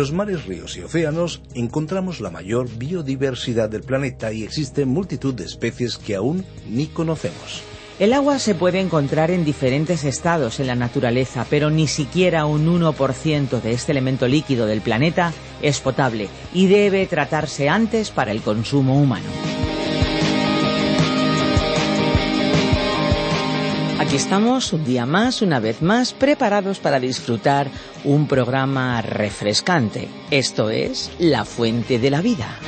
Los mares, ríos y océanos encontramos la mayor biodiversidad del planeta y existen multitud de especies que aún ni conocemos. El agua se puede encontrar en diferentes estados en la naturaleza, pero ni siquiera un 1% de este elemento líquido del planeta es potable y debe tratarse antes para el consumo humano. Aquí estamos un día más, una vez más, preparados para disfrutar un programa refrescante. Esto es La Fuente de la Vida.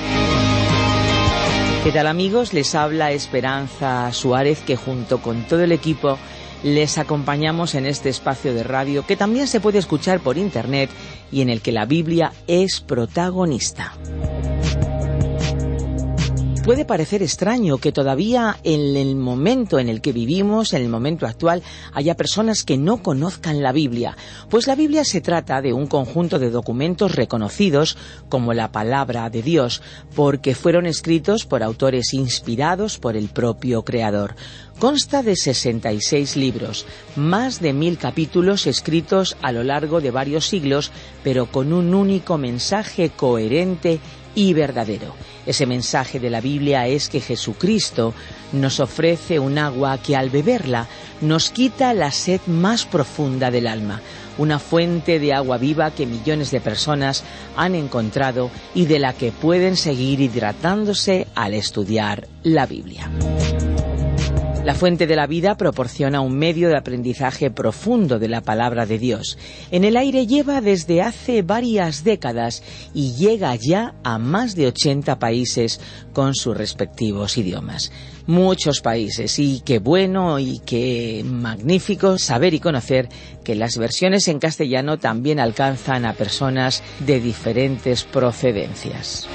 ¿Qué tal amigos? Les habla Esperanza Suárez que junto con todo el equipo les acompañamos en este espacio de radio que también se puede escuchar por internet y en el que la Biblia es protagonista. Puede parecer extraño que todavía en el momento en el que vivimos, en el momento actual, haya personas que no conozcan la Biblia, pues la Biblia se trata de un conjunto de documentos reconocidos como la palabra de Dios, porque fueron escritos por autores inspirados por el propio Creador. Consta de 66 libros, más de mil capítulos escritos a lo largo de varios siglos, pero con un único mensaje coherente y verdadero. Ese mensaje de la Biblia es que Jesucristo nos ofrece un agua que al beberla nos quita la sed más profunda del alma, una fuente de agua viva que millones de personas han encontrado y de la que pueden seguir hidratándose al estudiar la Biblia. La fuente de la vida proporciona un medio de aprendizaje profundo de la palabra de Dios. En el aire lleva desde hace varias décadas y llega ya a más de 80 países con sus respectivos idiomas. Muchos países y qué bueno y qué magnífico saber y conocer que las versiones en castellano también alcanzan a personas de diferentes procedencias.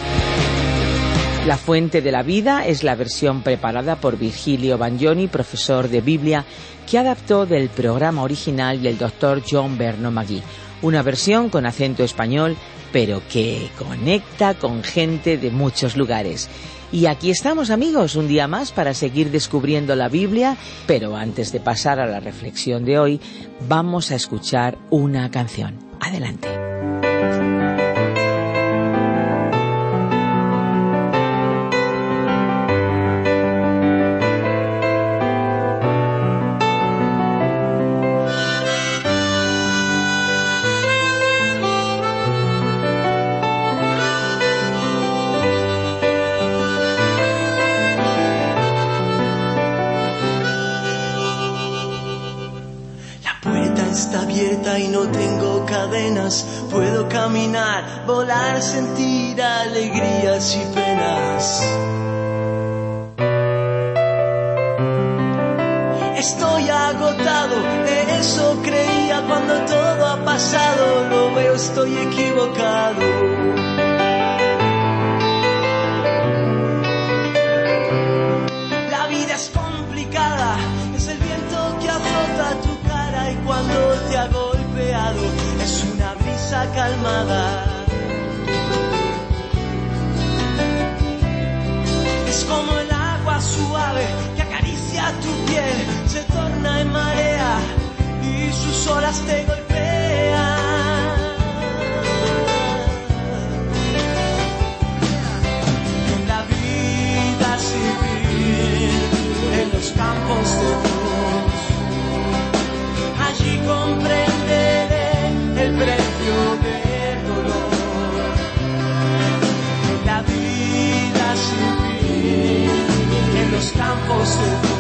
La Fuente de la Vida es la versión preparada por Virgilio Bagnoni, profesor de Biblia, que adaptó del programa original del doctor John Berno Magui. Una versión con acento español, pero que conecta con gente de muchos lugares. Y aquí estamos amigos, un día más para seguir descubriendo la Biblia, pero antes de pasar a la reflexión de hoy, vamos a escuchar una canción. Adelante. Volar, sentir alegrías y penas. Estoy agotado, eso creía cuando todo ha pasado, lo veo, estoy equivocado. Calmada. Es como el agua suave que acaricia tu piel, se torna en marea y sus olas te golpean. En la vida civil, en los campos de Dios, allí comprende en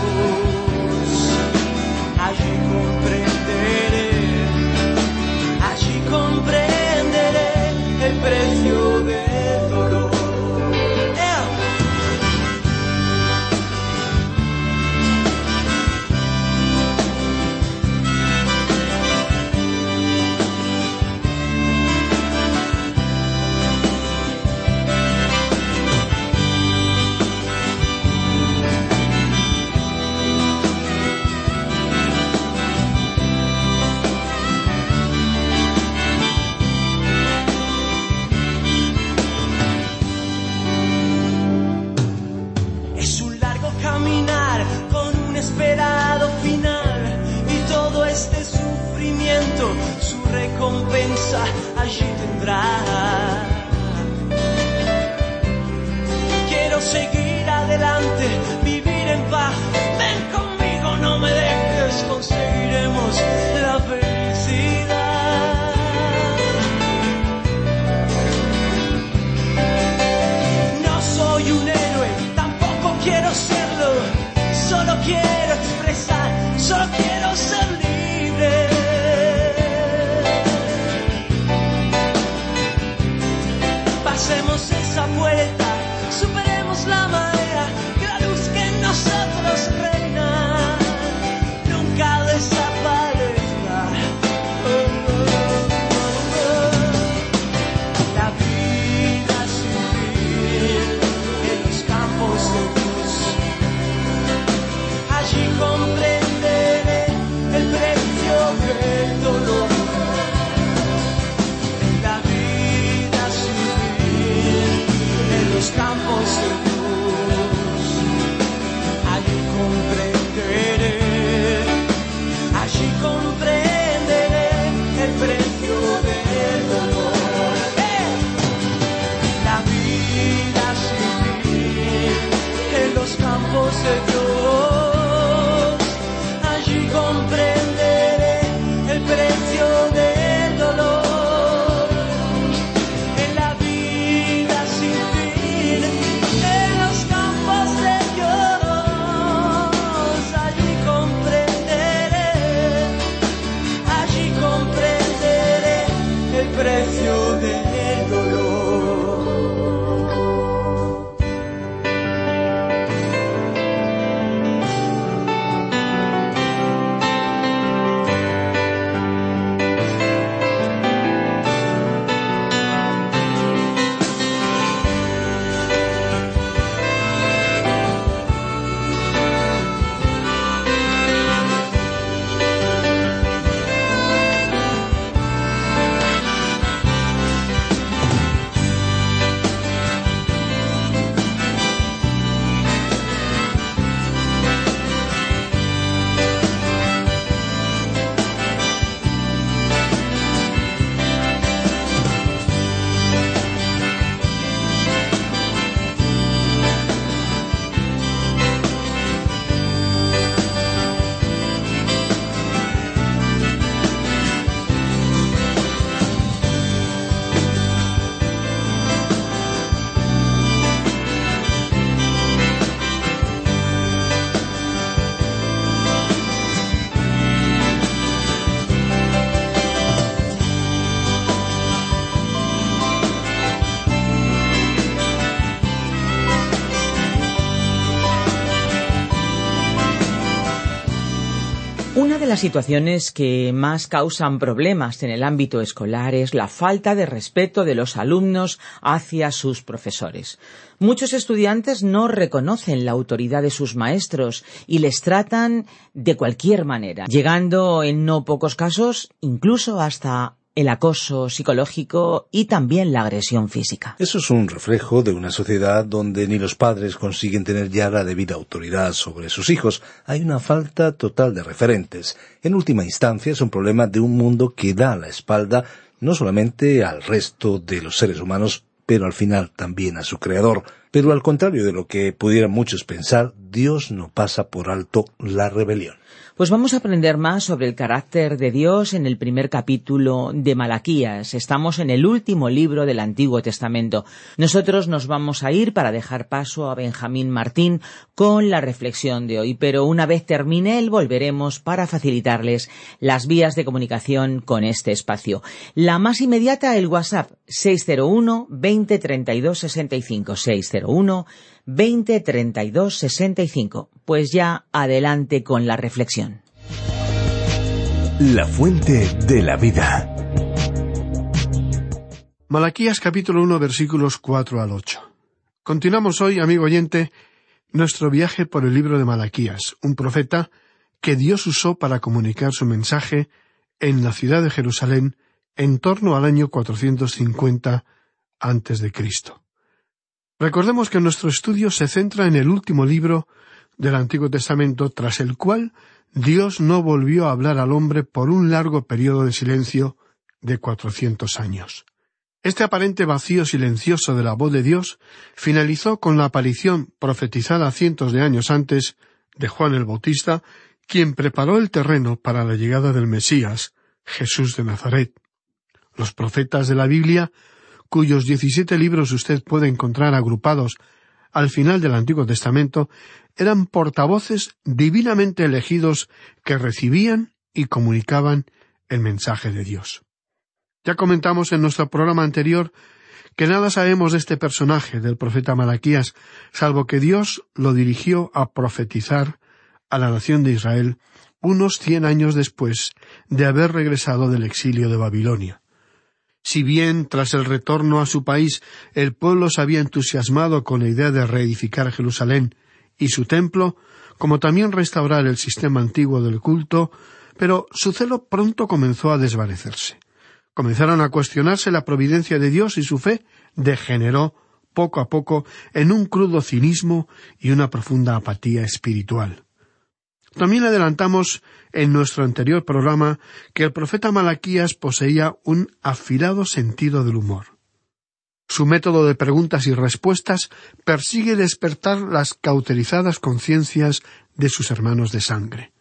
casa allí tendrá. Quiero las situaciones que más causan problemas en el ámbito escolar es la falta de respeto de los alumnos hacia sus profesores. Muchos estudiantes no reconocen la autoridad de sus maestros y les tratan de cualquier manera, llegando en no pocos casos incluso hasta el acoso psicológico y también la agresión física. Eso es un reflejo de una sociedad donde ni los padres consiguen tener ya la debida autoridad sobre sus hijos. Hay una falta total de referentes. En última instancia es un problema de un mundo que da la espalda no solamente al resto de los seres humanos, pero al final también a su creador. Pero al contrario de lo que pudieran muchos pensar, Dios no pasa por alto la rebelión. Pues vamos a aprender más sobre el carácter de Dios en el primer capítulo de Malaquías. Estamos en el último libro del Antiguo Testamento. Nosotros nos vamos a ir para dejar paso a Benjamín Martín con la reflexión de hoy, pero una vez termine él volveremos para facilitarles las vías de comunicación con este espacio. La más inmediata, el WhatsApp 601 20 32 65 601 20 32 65. Pues ya adelante con la reflexión. La fuente de la vida. Malaquías capítulo 1 versículos 4 al 8. Continuamos hoy, amigo oyente, nuestro viaje por el libro de Malaquías, un profeta que Dios usó para comunicar su mensaje en la ciudad de Jerusalén en torno al año 450 antes de Cristo. Recordemos que nuestro estudio se centra en el último libro del Antiguo Testamento, tras el cual Dios no volvió a hablar al hombre por un largo periodo de silencio de cuatrocientos años. Este aparente vacío silencioso de la voz de Dios finalizó con la aparición profetizada cientos de años antes de Juan el Bautista, quien preparó el terreno para la llegada del Mesías, Jesús de Nazaret. Los profetas de la Biblia, cuyos diecisiete libros usted puede encontrar agrupados al final del Antiguo Testamento, eran portavoces divinamente elegidos que recibían y comunicaban el mensaje de Dios. Ya comentamos en nuestro programa anterior que nada sabemos de este personaje del profeta Malaquías, salvo que Dios lo dirigió a profetizar a la nación de Israel unos cien años después de haber regresado del exilio de Babilonia. Si bien tras el retorno a su país el pueblo se había entusiasmado con la idea de reedificar Jerusalén y su templo, como también restaurar el sistema antiguo del culto, pero su celo pronto comenzó a desvanecerse comenzaron a cuestionarse la providencia de Dios y su fe degeneró poco a poco en un crudo cinismo y una profunda apatía espiritual. También adelantamos en nuestro anterior programa que el profeta Malaquías poseía un afilado sentido del humor. Su método de preguntas y respuestas persigue despertar las cauterizadas conciencias de sus hermanos de sangre.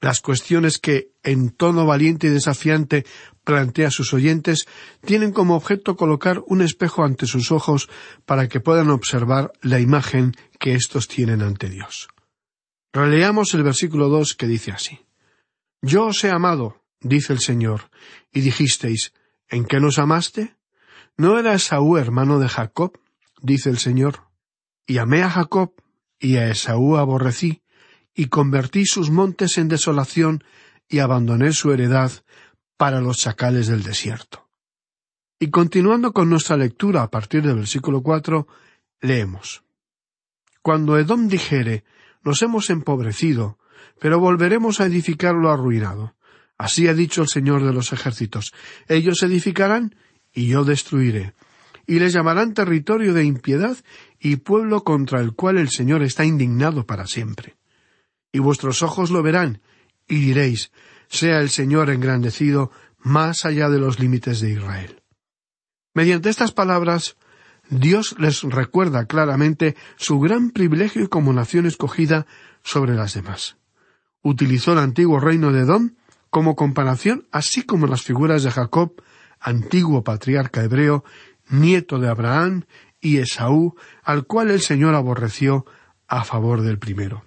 Las cuestiones que, en tono valiente y desafiante, plantea a sus oyentes tienen como objeto colocar un espejo ante sus ojos para que puedan observar la imagen que éstos tienen ante Dios. Releamos el versículo dos que dice así Yo os he amado, dice el Señor, y dijisteis ¿En qué nos amaste? ¿No era Esaú hermano de Jacob? dice el Señor. Y amé a Jacob, y a Esaú aborrecí, y convertí sus montes en desolación y abandoné su heredad para los chacales del desierto. Y continuando con nuestra lectura a partir del versículo cuatro, leemos Cuando Edom dijere nos hemos empobrecido, pero volveremos a edificar lo arruinado. Así ha dicho el Señor de los ejércitos. Ellos edificarán y yo destruiré. Y les llamarán territorio de impiedad y pueblo contra el cual el Señor está indignado para siempre y vuestros ojos lo verán, y diréis, sea el Señor engrandecido más allá de los límites de Israel. Mediante estas palabras, Dios les recuerda claramente su gran privilegio como nación escogida sobre las demás. Utilizó el antiguo reino de Edom como comparación, así como las figuras de Jacob, antiguo patriarca hebreo, nieto de Abraham, y Esaú, al cual el Señor aborreció a favor del primero.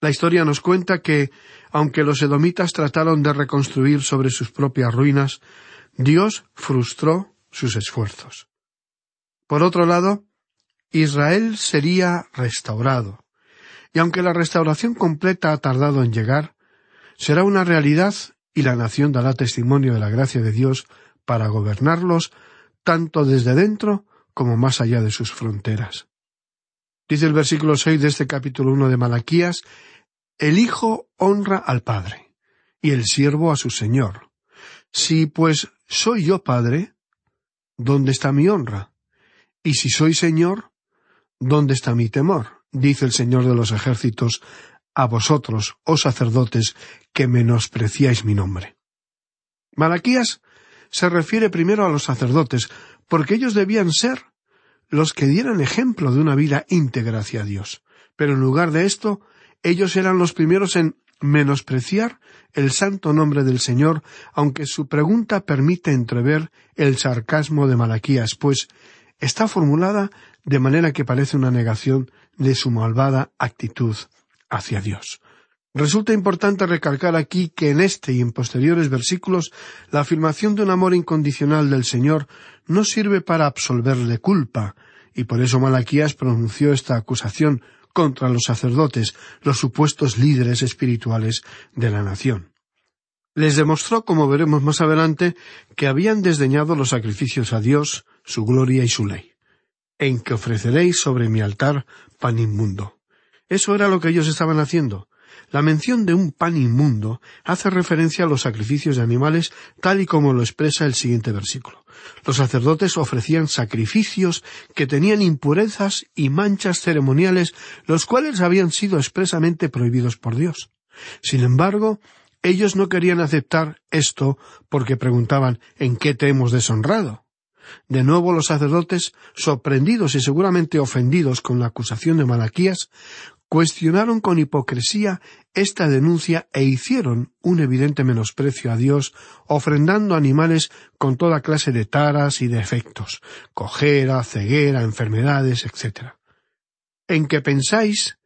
La historia nos cuenta que, aunque los edomitas trataron de reconstruir sobre sus propias ruinas, Dios frustró sus esfuerzos. Por otro lado, Israel sería restaurado, y aunque la restauración completa ha tardado en llegar, será una realidad y la nación dará testimonio de la gracia de Dios para gobernarlos tanto desde dentro como más allá de sus fronteras. Dice el versículo seis de este capítulo uno de Malaquías el Hijo honra al Padre, y el siervo a su Señor. Si pues soy yo Padre, ¿dónde está mi honra? Y si soy Señor, ¿dónde está mi temor? dice el Señor de los ejércitos, a vosotros, oh sacerdotes, que menospreciáis mi nombre. Malaquías se refiere primero a los sacerdotes, porque ellos debían ser los que dieran ejemplo de una vida íntegra hacia Dios. Pero en lugar de esto, ellos eran los primeros en menospreciar el santo nombre del Señor, aunque su pregunta permite entrever el sarcasmo de Malaquías, pues está formulada de manera que parece una negación de su malvada actitud hacia Dios. Resulta importante recalcar aquí que en este y en posteriores versículos la afirmación de un amor incondicional del Señor no sirve para absolverle culpa, y por eso Malaquías pronunció esta acusación contra los sacerdotes, los supuestos líderes espirituales de la nación. Les demostró, como veremos más adelante, que habían desdeñado los sacrificios a Dios, su gloria y su ley, en que ofreceréis sobre mi altar pan inmundo. Eso era lo que ellos estaban haciendo. La mención de un pan inmundo hace referencia a los sacrificios de animales tal y como lo expresa el siguiente versículo. Los sacerdotes ofrecían sacrificios que tenían impurezas y manchas ceremoniales, los cuales habían sido expresamente prohibidos por Dios. Sin embargo, Ellos no querían aceptar esto porque preguntaban ¿en qué te hemos deshonrado? De nuevo los sacerdotes, sorprendidos y seguramente ofendidos con la acusación de Malaquías, cuestionaron con hipocresía esta denuncia e hicieron un evidente menosprecio a Dios, ofrendando animales con toda clase de taras y defectos, cojera, ceguera, enfermedades, etc. En que pensáis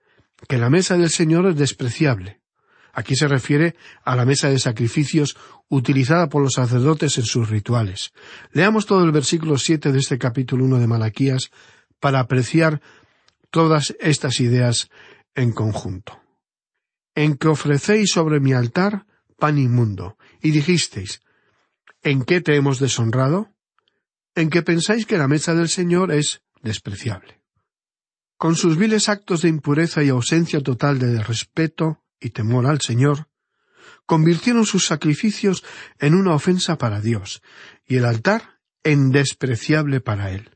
que la mesa del Señor es despreciable. Aquí se refiere a la mesa de sacrificios utilizada por los sacerdotes en sus rituales. Leamos todo el versículo siete de este capítulo uno de Malaquías para apreciar todas estas ideas en conjunto. En que ofrecéis sobre mi altar pan inmundo, y dijisteis, ¿en qué te hemos deshonrado? En que pensáis que la mesa del Señor es despreciable. Con sus viles actos de impureza y ausencia total de respeto y temor al Señor, convirtieron sus sacrificios en una ofensa para Dios, y el altar en despreciable para Él.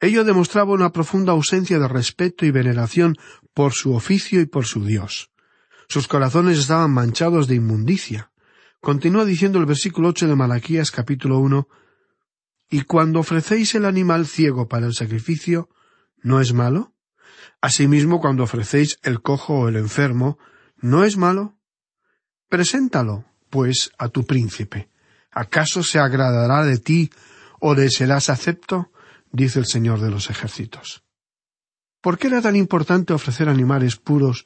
Ello demostraba una profunda ausencia de respeto y veneración por su oficio y por su Dios. Sus corazones estaban manchados de inmundicia. Continúa diciendo el versículo ocho de Malaquías capítulo uno Y cuando ofrecéis el animal ciego para el sacrificio, ¿no es malo? Asimismo, cuando ofrecéis el cojo o el enfermo, ¿no es malo? Preséntalo, pues, a tu príncipe. ¿Acaso se agradará de ti o le serás acepto? dice el Señor de los ejércitos. ¿Por qué era tan importante ofrecer animales puros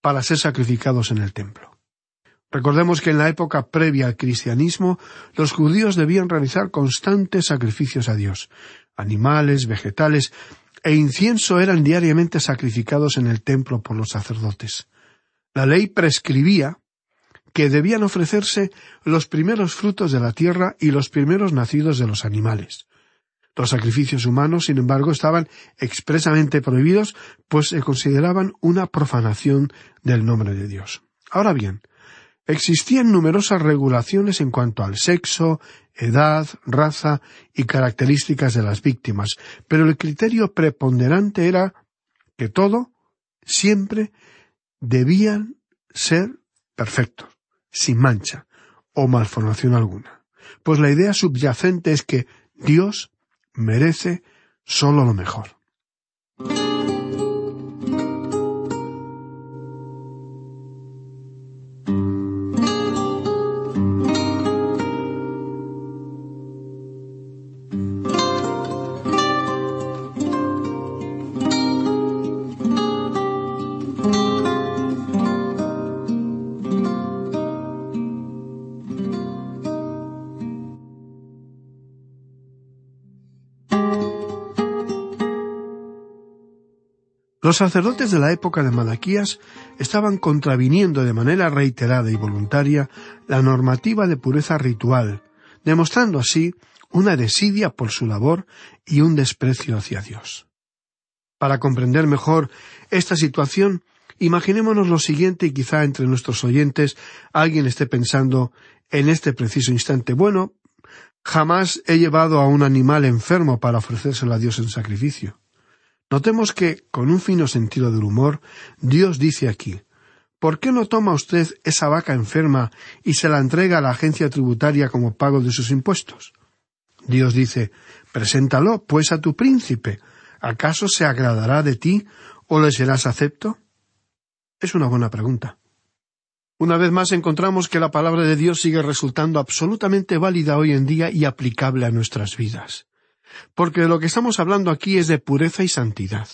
para ser sacrificados en el templo? Recordemos que en la época previa al cristianismo los judíos debían realizar constantes sacrificios a Dios. Animales, vegetales e incienso eran diariamente sacrificados en el templo por los sacerdotes. La ley prescribía que debían ofrecerse los primeros frutos de la tierra y los primeros nacidos de los animales. Los sacrificios humanos, sin embargo, estaban expresamente prohibidos, pues se consideraban una profanación del nombre de Dios. Ahora bien, existían numerosas regulaciones en cuanto al sexo, edad, raza y características de las víctimas, pero el criterio preponderante era que todo, siempre, debían ser perfectos, sin mancha o malformación alguna. Pues la idea subyacente es que Dios merece solo lo mejor. Los sacerdotes de la época de Malaquías estaban contraviniendo de manera reiterada y voluntaria la normativa de pureza ritual, demostrando así una desidia por su labor y un desprecio hacia Dios. Para comprender mejor esta situación, imaginémonos lo siguiente y quizá entre nuestros oyentes alguien esté pensando en este preciso instante, bueno, jamás he llevado a un animal enfermo para ofrecérselo a Dios en sacrificio. Notemos que, con un fino sentido del humor, Dios dice aquí ¿Por qué no toma usted esa vaca enferma y se la entrega a la agencia tributaria como pago de sus impuestos? Dios dice Preséntalo, pues, a tu príncipe. ¿Acaso se agradará de ti o le serás acepto? Es una buena pregunta. Una vez más encontramos que la palabra de Dios sigue resultando absolutamente válida hoy en día y aplicable a nuestras vidas porque de lo que estamos hablando aquí es de pureza y santidad.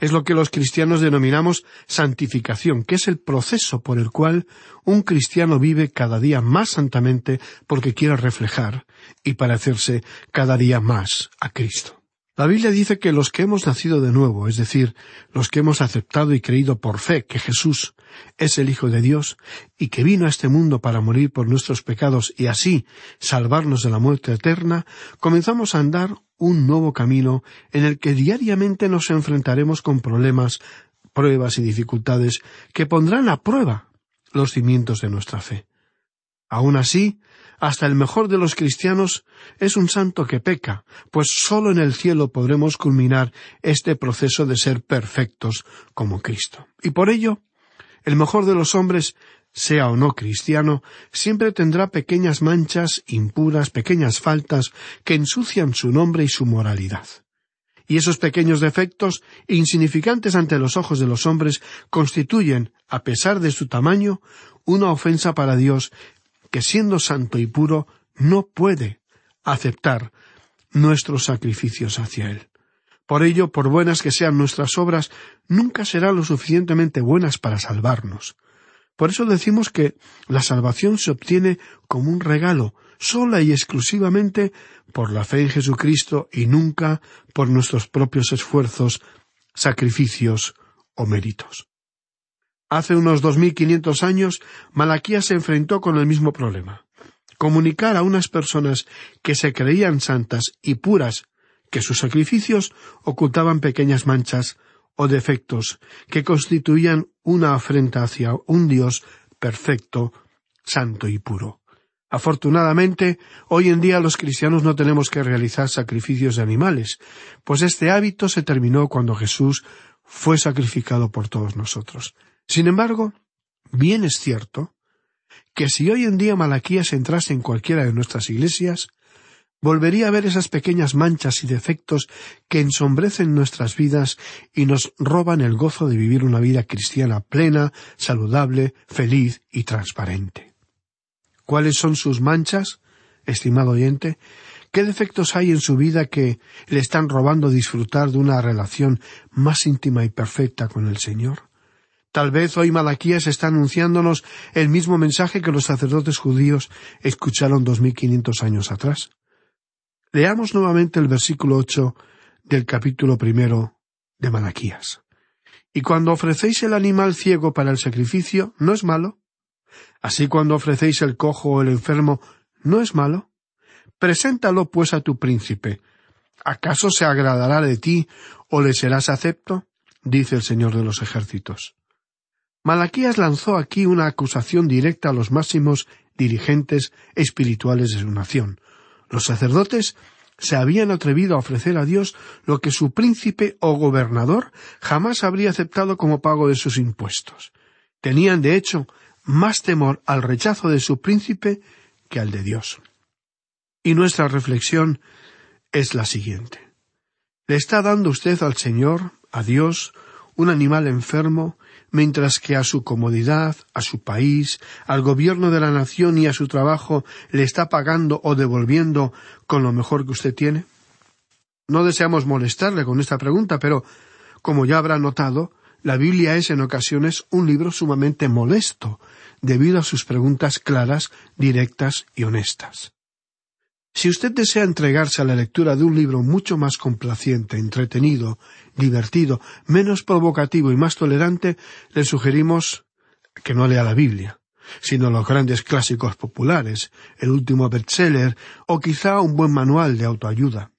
Es lo que los cristianos denominamos santificación, que es el proceso por el cual un cristiano vive cada día más santamente porque quiere reflejar y parecerse cada día más a Cristo. La Biblia dice que los que hemos nacido de nuevo, es decir, los que hemos aceptado y creído por fe que Jesús es el Hijo de Dios y que vino a este mundo para morir por nuestros pecados y así salvarnos de la muerte eterna, comenzamos a andar un nuevo camino en el que diariamente nos enfrentaremos con problemas, pruebas y dificultades que pondrán a prueba los cimientos de nuestra fe. Aun así, hasta el mejor de los cristianos es un santo que peca, pues sólo en el cielo podremos culminar este proceso de ser perfectos como Cristo. Y por ello, el mejor de los hombres sea o no cristiano, siempre tendrá pequeñas manchas impuras, pequeñas faltas que ensucian su nombre y su moralidad. Y esos pequeños defectos, insignificantes ante los ojos de los hombres, constituyen, a pesar de su tamaño, una ofensa para Dios que, siendo santo y puro, no puede aceptar nuestros sacrificios hacia Él. Por ello, por buenas que sean nuestras obras, nunca serán lo suficientemente buenas para salvarnos. Por eso decimos que la salvación se obtiene como un regalo, sola y exclusivamente por la fe en Jesucristo y nunca por nuestros propios esfuerzos, sacrificios o méritos. Hace unos dos mil quinientos años, Malaquías se enfrentó con el mismo problema. Comunicar a unas personas que se creían santas y puras que sus sacrificios ocultaban pequeñas manchas o defectos que constituían una afrenta hacia un Dios perfecto, santo y puro. Afortunadamente, hoy en día los cristianos no tenemos que realizar sacrificios de animales, pues este hábito se terminó cuando Jesús fue sacrificado por todos nosotros. Sin embargo, bien es cierto que si hoy en día Malaquías entrase en cualquiera de nuestras iglesias, volvería a ver esas pequeñas manchas y defectos que ensombrecen nuestras vidas y nos roban el gozo de vivir una vida cristiana plena, saludable, feliz y transparente. ¿Cuáles son sus manchas, estimado oyente? ¿Qué defectos hay en su vida que le están robando disfrutar de una relación más íntima y perfecta con el Señor? Tal vez hoy Malaquías está anunciándonos el mismo mensaje que los sacerdotes judíos escucharon dos mil quinientos años atrás. Leamos nuevamente el versículo ocho del capítulo primero de Malaquías. Y cuando ofrecéis el animal ciego para el sacrificio, ¿no es malo? Así cuando ofrecéis el cojo o el enfermo, ¿no es malo? Preséntalo pues a tu príncipe. ¿Acaso se agradará de ti o le serás acepto? dice el Señor de los ejércitos. Malaquías lanzó aquí una acusación directa a los máximos dirigentes espirituales de su nación, los sacerdotes se habían atrevido a ofrecer a Dios lo que su príncipe o gobernador jamás habría aceptado como pago de sus impuestos. Tenían, de hecho, más temor al rechazo de su príncipe que al de Dios. Y nuestra reflexión es la siguiente. ¿Le está dando usted al Señor, a Dios, un animal enfermo, mientras que a su comodidad, a su país, al gobierno de la nación y a su trabajo le está pagando o devolviendo con lo mejor que usted tiene? No deseamos molestarle con esta pregunta, pero, como ya habrá notado, la Biblia es en ocasiones un libro sumamente molesto, debido a sus preguntas claras, directas y honestas. Si usted desea entregarse a la lectura de un libro mucho más complaciente, entretenido, divertido, menos provocativo y más tolerante, le sugerimos que no lea la Biblia, sino los grandes clásicos populares, el último bestseller o quizá un buen manual de autoayuda.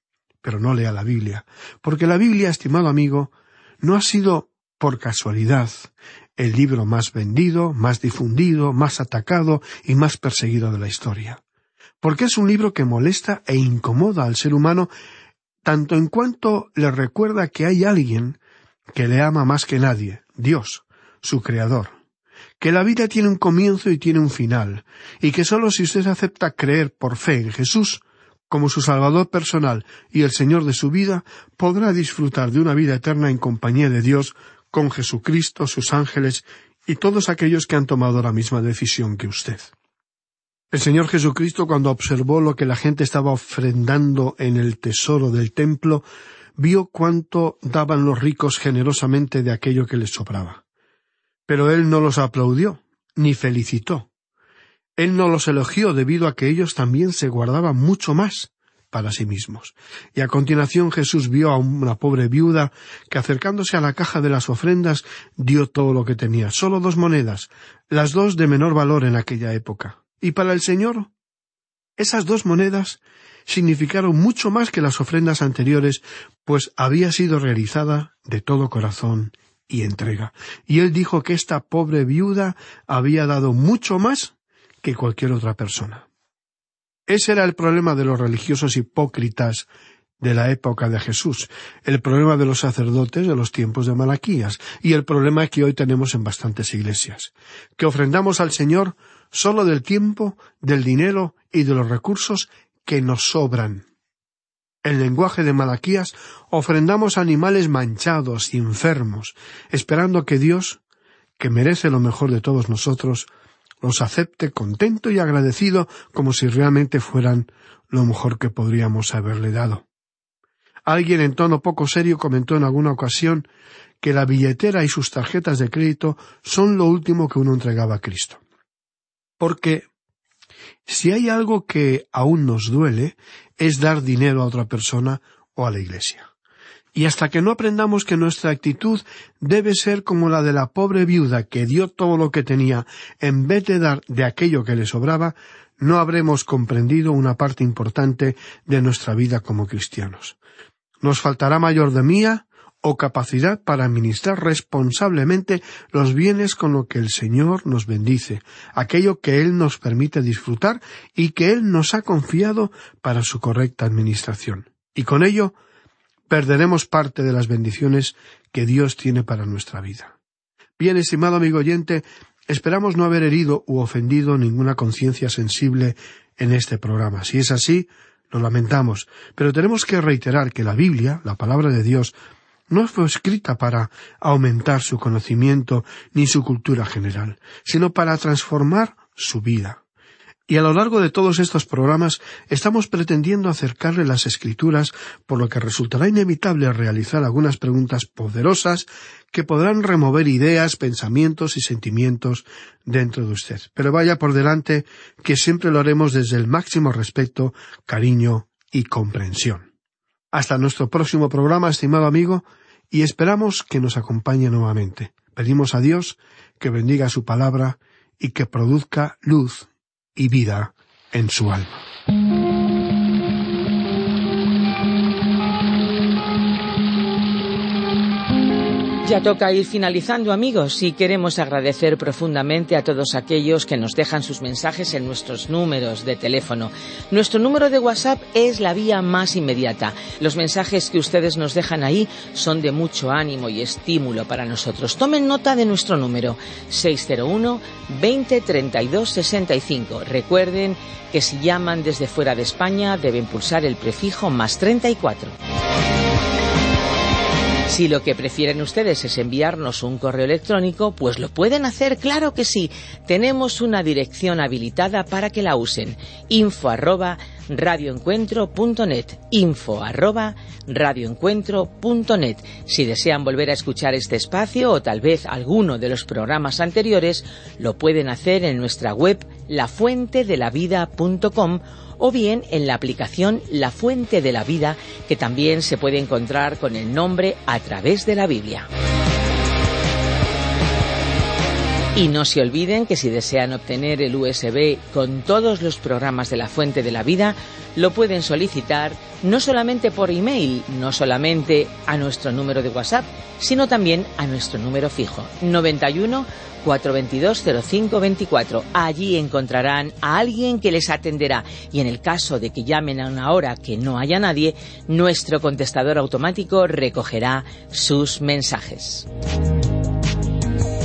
Pero no lea la Biblia, porque la Biblia, estimado amigo, no ha sido por casualidad el libro más vendido, más difundido, más atacado y más perseguido de la historia porque es un libro que molesta e incomoda al ser humano tanto en cuanto le recuerda que hay alguien que le ama más que nadie, Dios, su Creador, que la vida tiene un comienzo y tiene un final, y que sólo si usted acepta creer por fe en Jesús como su Salvador personal y el Señor de su vida, podrá disfrutar de una vida eterna en compañía de Dios, con Jesucristo, sus ángeles y todos aquellos que han tomado la misma decisión que usted. El Señor Jesucristo, cuando observó lo que la gente estaba ofrendando en el tesoro del templo, vio cuánto daban los ricos generosamente de aquello que les sobraba. Pero él no los aplaudió, ni felicitó. Él no los elogió debido a que ellos también se guardaban mucho más para sí mismos. Y a continuación Jesús vio a una pobre viuda que acercándose a la caja de las ofrendas dio todo lo que tenía, solo dos monedas, las dos de menor valor en aquella época. Y para el Señor, esas dos monedas significaron mucho más que las ofrendas anteriores, pues había sido realizada de todo corazón y entrega. Y él dijo que esta pobre viuda había dado mucho más que cualquier otra persona. Ese era el problema de los religiosos hipócritas de la época de Jesús, el problema de los sacerdotes de los tiempos de Malaquías y el problema que hoy tenemos en bastantes iglesias, que ofrendamos al Señor solo del tiempo, del dinero y de los recursos que nos sobran. En lenguaje de Malaquías ofrendamos animales manchados y enfermos, esperando que Dios, que merece lo mejor de todos nosotros, los acepte contento y agradecido como si realmente fueran lo mejor que podríamos haberle dado. Alguien en tono poco serio comentó en alguna ocasión que la billetera y sus tarjetas de crédito son lo último que uno entregaba a Cristo. Porque si hay algo que aún nos duele es dar dinero a otra persona o a la Iglesia. Y hasta que no aprendamos que nuestra actitud debe ser como la de la pobre viuda que dio todo lo que tenía en vez de dar de aquello que le sobraba, no habremos comprendido una parte importante de nuestra vida como cristianos. Nos faltará mayordomía o capacidad para administrar responsablemente los bienes con lo que el Señor nos bendice, aquello que Él nos permite disfrutar y que Él nos ha confiado para su correcta administración. Y con ello perderemos parte de las bendiciones que Dios tiene para nuestra vida. Bien, estimado amigo oyente, esperamos no haber herido u ofendido ninguna conciencia sensible en este programa. Si es así, lo lamentamos, pero tenemos que reiterar que la Biblia, la palabra de Dios, no fue escrita para aumentar su conocimiento ni su cultura general, sino para transformar su vida. Y a lo largo de todos estos programas estamos pretendiendo acercarle las escrituras, por lo que resultará inevitable realizar algunas preguntas poderosas que podrán remover ideas, pensamientos y sentimientos dentro de usted. Pero vaya por delante que siempre lo haremos desde el máximo respeto, cariño y comprensión. Hasta nuestro próximo programa, estimado amigo, y esperamos que nos acompañe nuevamente. Pedimos a Dios que bendiga su palabra y que produzca luz y vida en su alma. Ya toca ir finalizando, amigos, y queremos agradecer profundamente a todos aquellos que nos dejan sus mensajes en nuestros números de teléfono. Nuestro número de WhatsApp es la vía más inmediata. Los mensajes que ustedes nos dejan ahí son de mucho ánimo y estímulo para nosotros. Tomen nota de nuestro número 601 20 32 65. Recuerden que si llaman desde fuera de España deben pulsar el prefijo más 34. Si lo que prefieren ustedes es enviarnos un correo electrónico, pues lo pueden hacer, claro que sí. Tenemos una dirección habilitada para que la usen. info arroba radioencuentro.net info arroba radioencuentro.net Si desean volver a escuchar este espacio o tal vez alguno de los programas anteriores, lo pueden hacer en nuestra web lafuentedelavida.com o bien en la aplicación La Fuente de la Vida, que también se puede encontrar con el nombre a través de la Biblia. Y no se olviden que si desean obtener el USB con todos los programas de la Fuente de la Vida, lo pueden solicitar no solamente por email, no solamente a nuestro número de WhatsApp, sino también a nuestro número fijo 91 422 0524. Allí encontrarán a alguien que les atenderá y en el caso de que llamen a una hora que no haya nadie, nuestro contestador automático recogerá sus mensajes.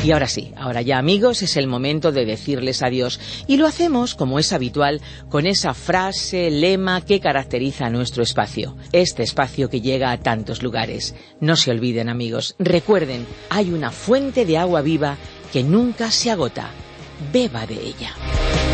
Y ahora sí, ahora ya amigos, es el momento de decirles adiós. Y lo hacemos, como es habitual, con esa frase, lema que caracteriza nuestro espacio. Este espacio que llega a tantos lugares. No se olviden amigos, recuerden, hay una fuente de agua viva que nunca se agota. Beba de ella.